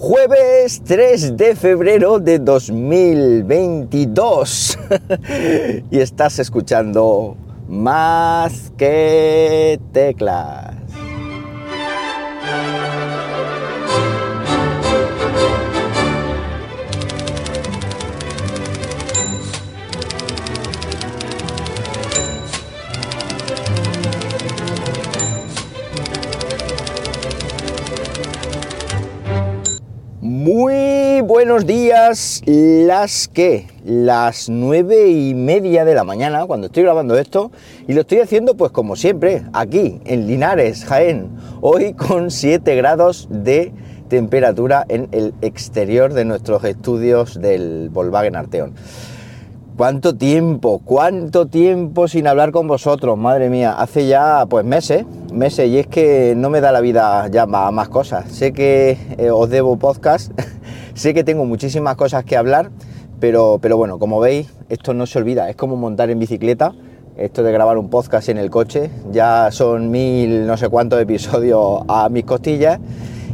Jueves 3 de febrero de 2022 y estás escuchando más que teclas. Buenos días, las que, las nueve y media de la mañana, cuando estoy grabando esto, y lo estoy haciendo pues como siempre, aquí, en Linares, Jaén, hoy con 7 grados de temperatura en el exterior de nuestros estudios del Volkswagen Arteon. ¿Cuánto tiempo? ¿Cuánto tiempo sin hablar con vosotros? Madre mía, hace ya pues meses, meses, y es que no me da la vida ya más cosas. Sé que eh, os debo podcast, sé que tengo muchísimas cosas que hablar, pero, pero bueno, como veis, esto no se olvida, es como montar en bicicleta, esto de grabar un podcast en el coche, ya son mil no sé cuántos episodios a mis costillas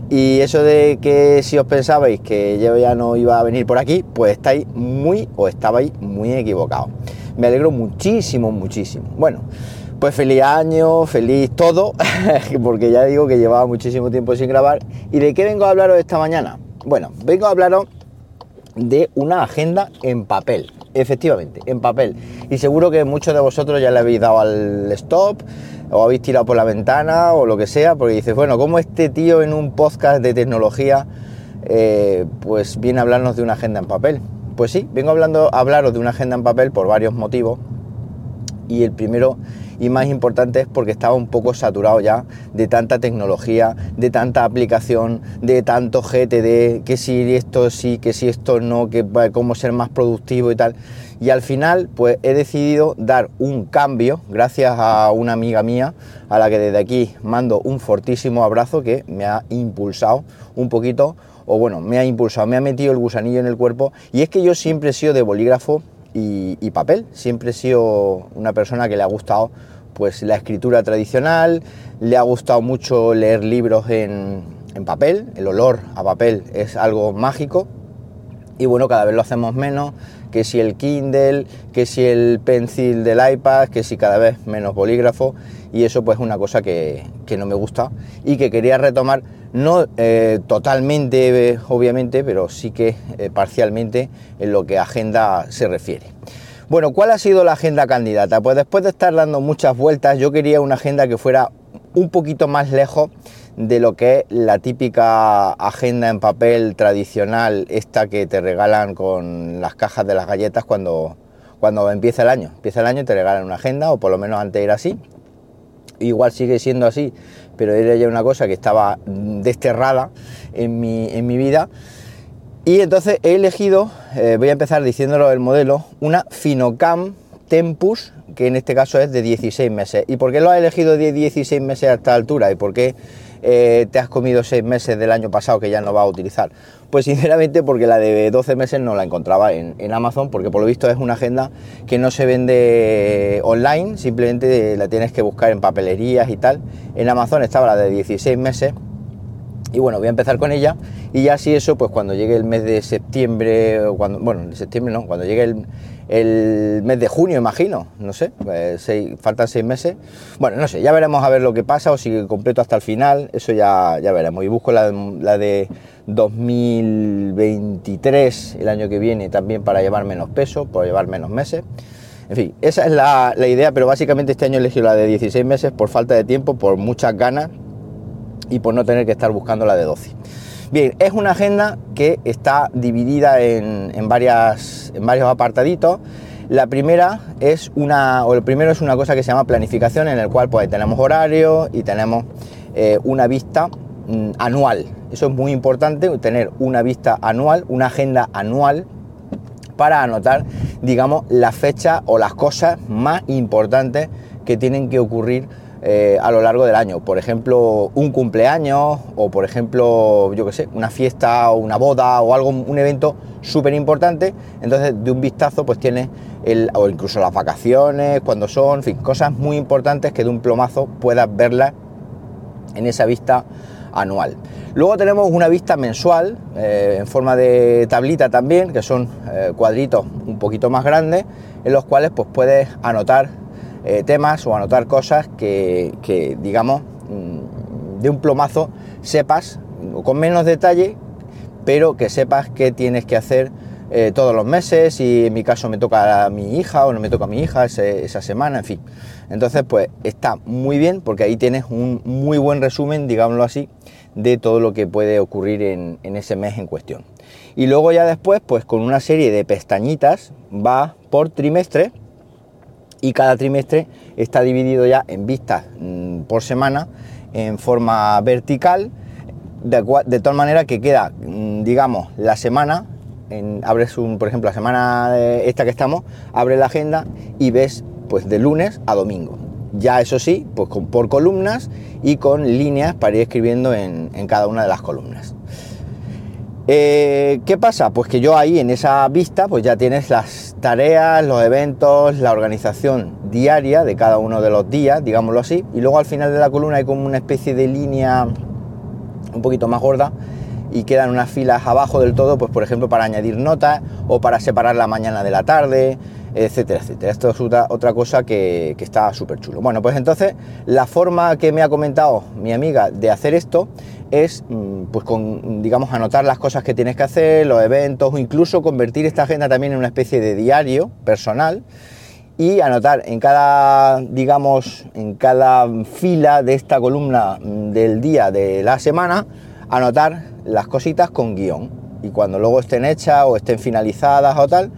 y eso de que si os pensabais que yo ya no iba a venir por aquí, pues estáis muy o estabais muy equivocados. Me alegro muchísimo, muchísimo. Bueno, pues feliz año, feliz todo, porque ya digo que llevaba muchísimo tiempo sin grabar. ¿Y de qué vengo a hablaros esta mañana? Bueno, vengo a hablaros de una agenda en papel, efectivamente, en papel. Y seguro que muchos de vosotros ya le habéis dado al stop o habéis tirado por la ventana o lo que sea, porque dices, bueno, ¿cómo este tío en un podcast de tecnología eh, pues viene a hablarnos de una agenda en papel? Pues sí, vengo hablando, a hablaros de una agenda en papel por varios motivos. Y el primero y más importante es porque estaba un poco saturado ya de tanta tecnología, de tanta aplicación, de tanto GTD, que si esto sí, que si esto no, que cómo ser más productivo y tal. Y al final, pues he decidido dar un cambio, gracias a una amiga mía, a la que desde aquí mando un fortísimo abrazo que me ha impulsado un poquito, o bueno, me ha impulsado, me ha metido el gusanillo en el cuerpo. Y es que yo siempre he sido de bolígrafo y, papel. Siempre he sido una persona que le ha gustado pues la escritura tradicional, le ha gustado mucho leer libros en, en papel, el olor a papel es algo mágico y bueno, cada vez lo hacemos menos, que si el Kindle, que si el pencil del iPad, que si cada vez menos bolígrafo y eso pues es una cosa que, que no me gusta y que quería retomar, no eh, totalmente obviamente, pero sí que eh, parcialmente en lo que agenda se refiere. Bueno, ¿cuál ha sido la agenda candidata? Pues después de estar dando muchas vueltas, yo quería una agenda que fuera un poquito más lejos de lo que es la típica agenda en papel tradicional, esta que te regalan con las cajas de las galletas cuando, cuando empieza el año. Empieza el año y te regalan una agenda, o por lo menos antes era así. Igual sigue siendo así, pero era ya una cosa que estaba desterrada en mi, en mi vida. Y entonces he elegido, eh, voy a empezar diciéndolo el modelo, una Finocam Tempus, que en este caso es de 16 meses. ¿Y por qué lo has elegido de 16 meses a esta altura? ¿Y por qué eh, te has comido 6 meses del año pasado que ya no vas a utilizar? Pues sinceramente porque la de 12 meses no la encontraba en, Amazon, porque por lo visto es una agenda que no se vende online, simplemente la tienes que buscar en papelerías y tal. En Amazon estaba la de 16 meses. Y bueno, voy a empezar con ella y ya si eso, pues cuando llegue el mes de septiembre, cuando, bueno, de septiembre no, cuando llegue el, el mes de junio, imagino, no sé, pues faltan seis meses. Bueno, no sé, ya veremos a ver lo que pasa o si completo hasta el final, eso ya, ya veremos. Y busco la, de 2023, el año que viene, también para llevar menos peso, para llevar menos meses. En fin, esa es la, idea, pero básicamente este año elegí la de 16 meses por falta de tiempo, por muchas ganas y por no tener que estar buscando la de 12. Bien, es una agenda que está dividida en, varias, en varios apartaditos. La primera es una, o el primero es una cosa que se llama planificación, en el cual pues tenemos horario y tenemos eh, una vista mm, anual. Eso es muy importante, tener una vista anual, una agenda anual para anotar, digamos, la fecha o las cosas más importantes que tienen que ocurrir eh, a lo largo del año. Por ejemplo, un cumpleaños o por ejemplo, yo qué sé, una fiesta o una boda o algo, un evento súper importante. Entonces, de un vistazo, pues tienes el, o incluso las vacaciones, cuando son, en fin, cosas muy importantes que de un plomazo puedas verlas en esa vista anual. Luego tenemos una vista mensual eh, en forma de tablita también, que son eh, cuadritos un poquito más grandes, en los cuales pues puedes anotar eh, temas o anotar cosas que, digamos, mm, de un plomazo sepas, con menos detalle, pero que sepas qué tienes que hacer todos los meses, y en mi caso me toca a mi hija o no me toca a mi hija esa semana, en fin. Entonces, pues está muy bien porque ahí tienes un muy buen resumen, digámoslo así, de todo lo que puede ocurrir en, ese mes en cuestión. Y luego ya después, pues con una serie de pestañitas va por trimestre y cada trimestre está dividido ya en vistas mm, por semana en forma vertical, de, tal manera que queda, mm, digamos, la semana, en, abres un, por ejemplo, la semana esta que estamos, abres la agenda y ves pues de lunes a domingo. Ya eso sí, pues por columnas y con líneas para ir escribiendo en, cada una de las columnas. Eh, ¿Qué pasa? Pues que yo ahí en esa vista pues ya tienes las tareas, los eventos, la organización diaria de cada uno de los días, digámoslo así, y luego al final de la columna hay como una especie de línea un poquito más gorda y quedan unas filas abajo del todo, pues por ejemplo para añadir notas o para separar la mañana de la tarde, etcétera, etcétera. Esto es otra, cosa que, está súper chulo. Bueno, pues entonces la forma que me ha comentado mi amiga de hacer esto es, mm, pues con, digamos, anotar las cosas que tienes que hacer, los eventos, o incluso convertir esta agenda también en una especie de diario personal y anotar en cada, digamos, en cada fila de esta columna mm, del día de la semana, anotar las cositas con guion. Y cuando luego estén hechas o estén finalizadas o tal,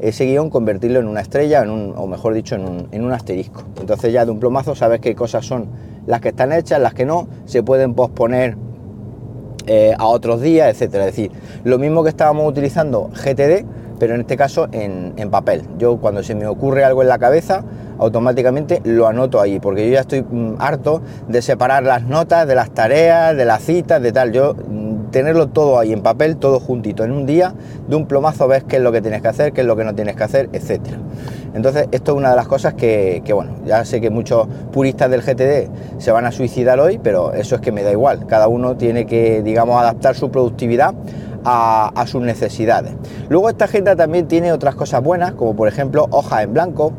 ese guion convertirlo en una estrella, en un, o mejor dicho, en un, asterisco. Entonces ya de un plomazo sabes qué cosas son las que están hechas, las que no, se pueden posponer eh, a otros días, etcétera. Es decir, lo mismo que estábamos utilizando GTD, pero en este caso en, en, papel. Yo cuando se me ocurre algo en la cabeza, automáticamente lo anoto ahí, porque yo ya estoy mm, harto de separar las notas de las tareas, de las citas, de tal. Yo tenerlo todo ahí en papel, todo juntito en un día, de un plomazo ves qué es lo que tienes que hacer, qué es lo que no tienes que hacer, etcétera. Entonces, esto es una de las cosas que, bueno, ya sé que muchos puristas del GTD se van a suicidar hoy, pero eso es que me da igual. Cada uno tiene que, digamos, adaptar su productividad a, sus necesidades. Luego, esta agenda también tiene otras cosas buenas, como por ejemplo hojas en blanco,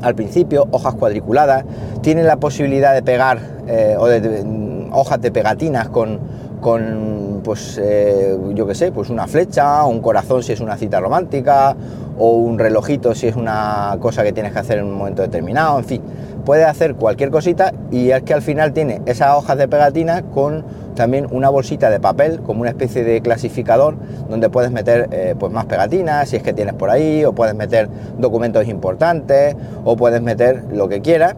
al principio, hojas cuadriculadas, tiene la posibilidad de pegar eh, o de, hojas de pegatinas con, con pues eh, yo qué sé, pues una flecha, un corazón si es una cita romántica, o un relojito si es una cosa que tienes que hacer en un momento determinado, en fin, puede hacer cualquier cosita y es que al final tiene esas hojas de pegatina con también una bolsita de papel como una especie de clasificador donde puedes meter eh, pues más pegatinas si es que tienes por ahí o puedes meter documentos importantes o puedes meter lo que quieras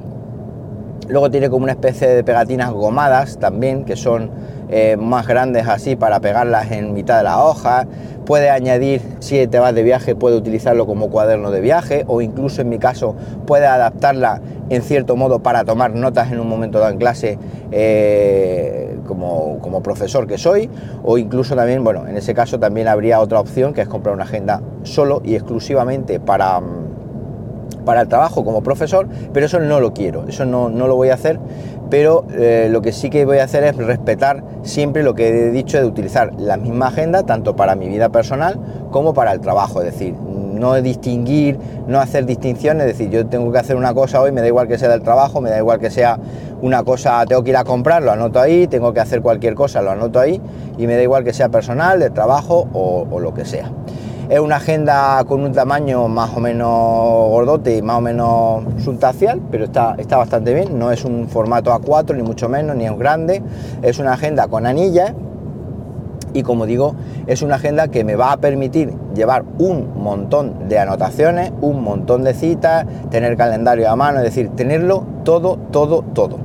luego tiene como una especie de pegatinas gomadas también que son eh, más grandes así para pegarlas en mitad de la hoja. Puede añadir, si te vas de viaje, puede utilizarlo como cuaderno de viaje o incluso en mi caso puede adaptarla en cierto modo para tomar notas en un momento dado en clase eh, como, como profesor que soy o incluso también, bueno, en ese caso también habría otra opción que es comprar una agenda solo y exclusivamente para para el trabajo como profesor, pero eso no lo quiero, eso no, no lo voy a hacer pero eh, lo que sí que voy a hacer es respetar siempre lo que he dicho de utilizar la misma agenda tanto para mi vida personal como para el trabajo, es decir, no distinguir, no hacer distinciones, es decir, yo tengo que hacer una cosa hoy, me da igual que sea del trabajo, me da igual que sea una cosa, tengo que ir a comprar, lo anoto ahí, tengo que hacer cualquier cosa, lo anoto ahí, y me da igual que sea personal, de trabajo o lo que sea. Es una agenda con un tamaño más o menos gordote y más o menos substancial, pero está, está bastante bien. No es un formato A4 ni mucho menos, ni es grande. Es una agenda con anillas y como digo, es una agenda que me va a permitir llevar un montón de anotaciones, un montón de citas, tener calendario a mano, es decir, tenerlo todo, todo, todo.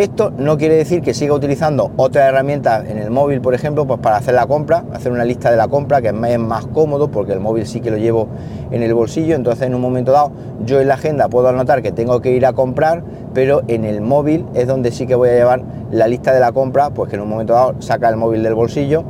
Esto no quiere decir que siga utilizando otras herramientas en el móvil, por ejemplo, pues para hacer la compra, hacer una lista de la compra, que es más cómodo porque el móvil sí que lo llevo en el bolsillo, entonces en un momento dado yo en la agenda puedo anotar que tengo que ir a comprar, pero en el móvil es donde sí que voy a llevar la lista de la compra, pues que en un momento dado saca el móvil del bolsillo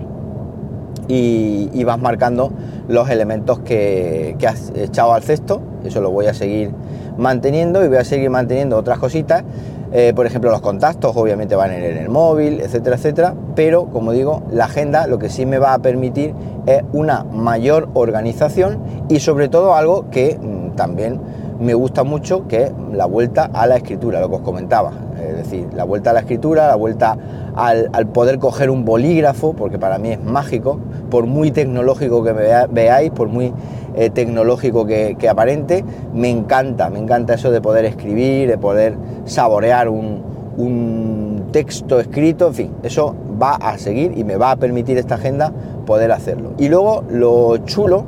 y, vas marcando los elementos que, que has echado al cesto, eso lo voy a seguir manteniendo y voy a seguir manteniendo otras cositas Eh, por ejemplo, los contactos obviamente van en el móvil, etcétera, etcétera. Pero, como digo, la agenda lo que sí me va a permitir es una mayor organización y sobre todo algo que mm, también me gusta mucho, que es la vuelta a la escritura, lo que os comentaba. Es decir, la vuelta a la escritura, la vuelta al, poder coger un bolígrafo, porque para mí es mágico, por muy tecnológico que me veáis, por muy eh, tecnológico que, aparente, me encanta, me encanta eso de poder escribir, de poder saborear un, un texto escrito, en fin, eso va a seguir y me va a permitir esta agenda poder hacerlo. Y luego lo chulo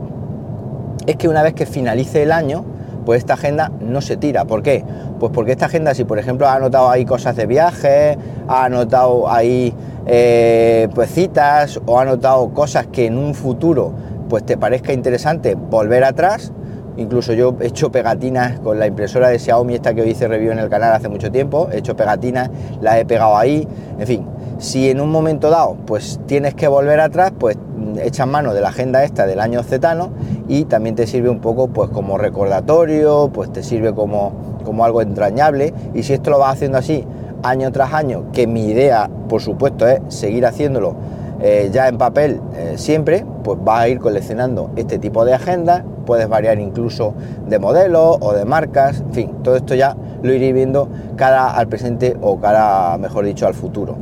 es que una vez que finalice el año, pues esta agenda no se tira. ¿Por qué? Pues porque esta agenda, si por ejemplo ha anotado ahí cosas de viaje, ha anotado ahí eh, pues citas o ha anotado cosas que en un futuro pues te parezca interesante volver atrás, Incluso yo he hecho pegatinas con la impresora de Xiaomi, esta que hice review en el canal hace mucho tiempo, he hecho pegatinas, las he pegado ahí, en fin, si en un momento dado pues tienes que volver atrás, pues echas mano de la agenda esta del año cetano y también te sirve un poco pues como recordatorio, pues te sirve como, como algo entrañable. Y si esto lo vas haciendo así año tras año, que mi idea por supuesto es seguir haciéndolo eh, ya en papel eh, siempre, pues vas a ir coleccionando este tipo de agendas, puedes variar incluso de modelo o de marcas, en fin, todo esto ya lo iré viendo cara al presente o cara, mejor dicho, al futuro.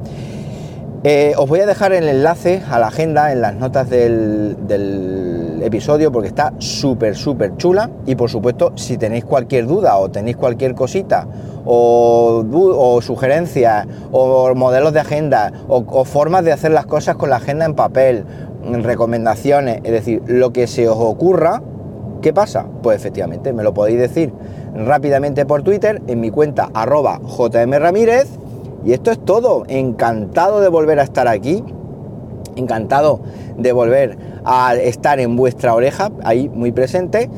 Eh, os voy a dejar el enlace a la agenda en las notas del, episodio porque está súper, súper chula. Y por supuesto, si tenéis cualquier duda o tenéis cualquier cosita o, sugerencias o modelos de agenda o, formas de hacer las cosas con la agenda en papel, recomendaciones, es decir, lo que se os ocurra, ¿qué pasa? Pues efectivamente, me lo podéis decir rápidamente por Twitter en mi cuenta arroba jmramírez y esto es todo. Encantado de volver a estar aquí. Encantado de volver a estar en vuestra oreja, ahí muy presente.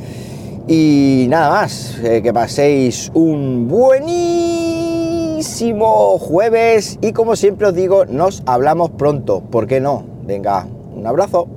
Y nada más, eh, que paséis un buenísimo jueves y como siempre os digo, nos hablamos pronto. ¿Por qué no? Venga, un abrazo.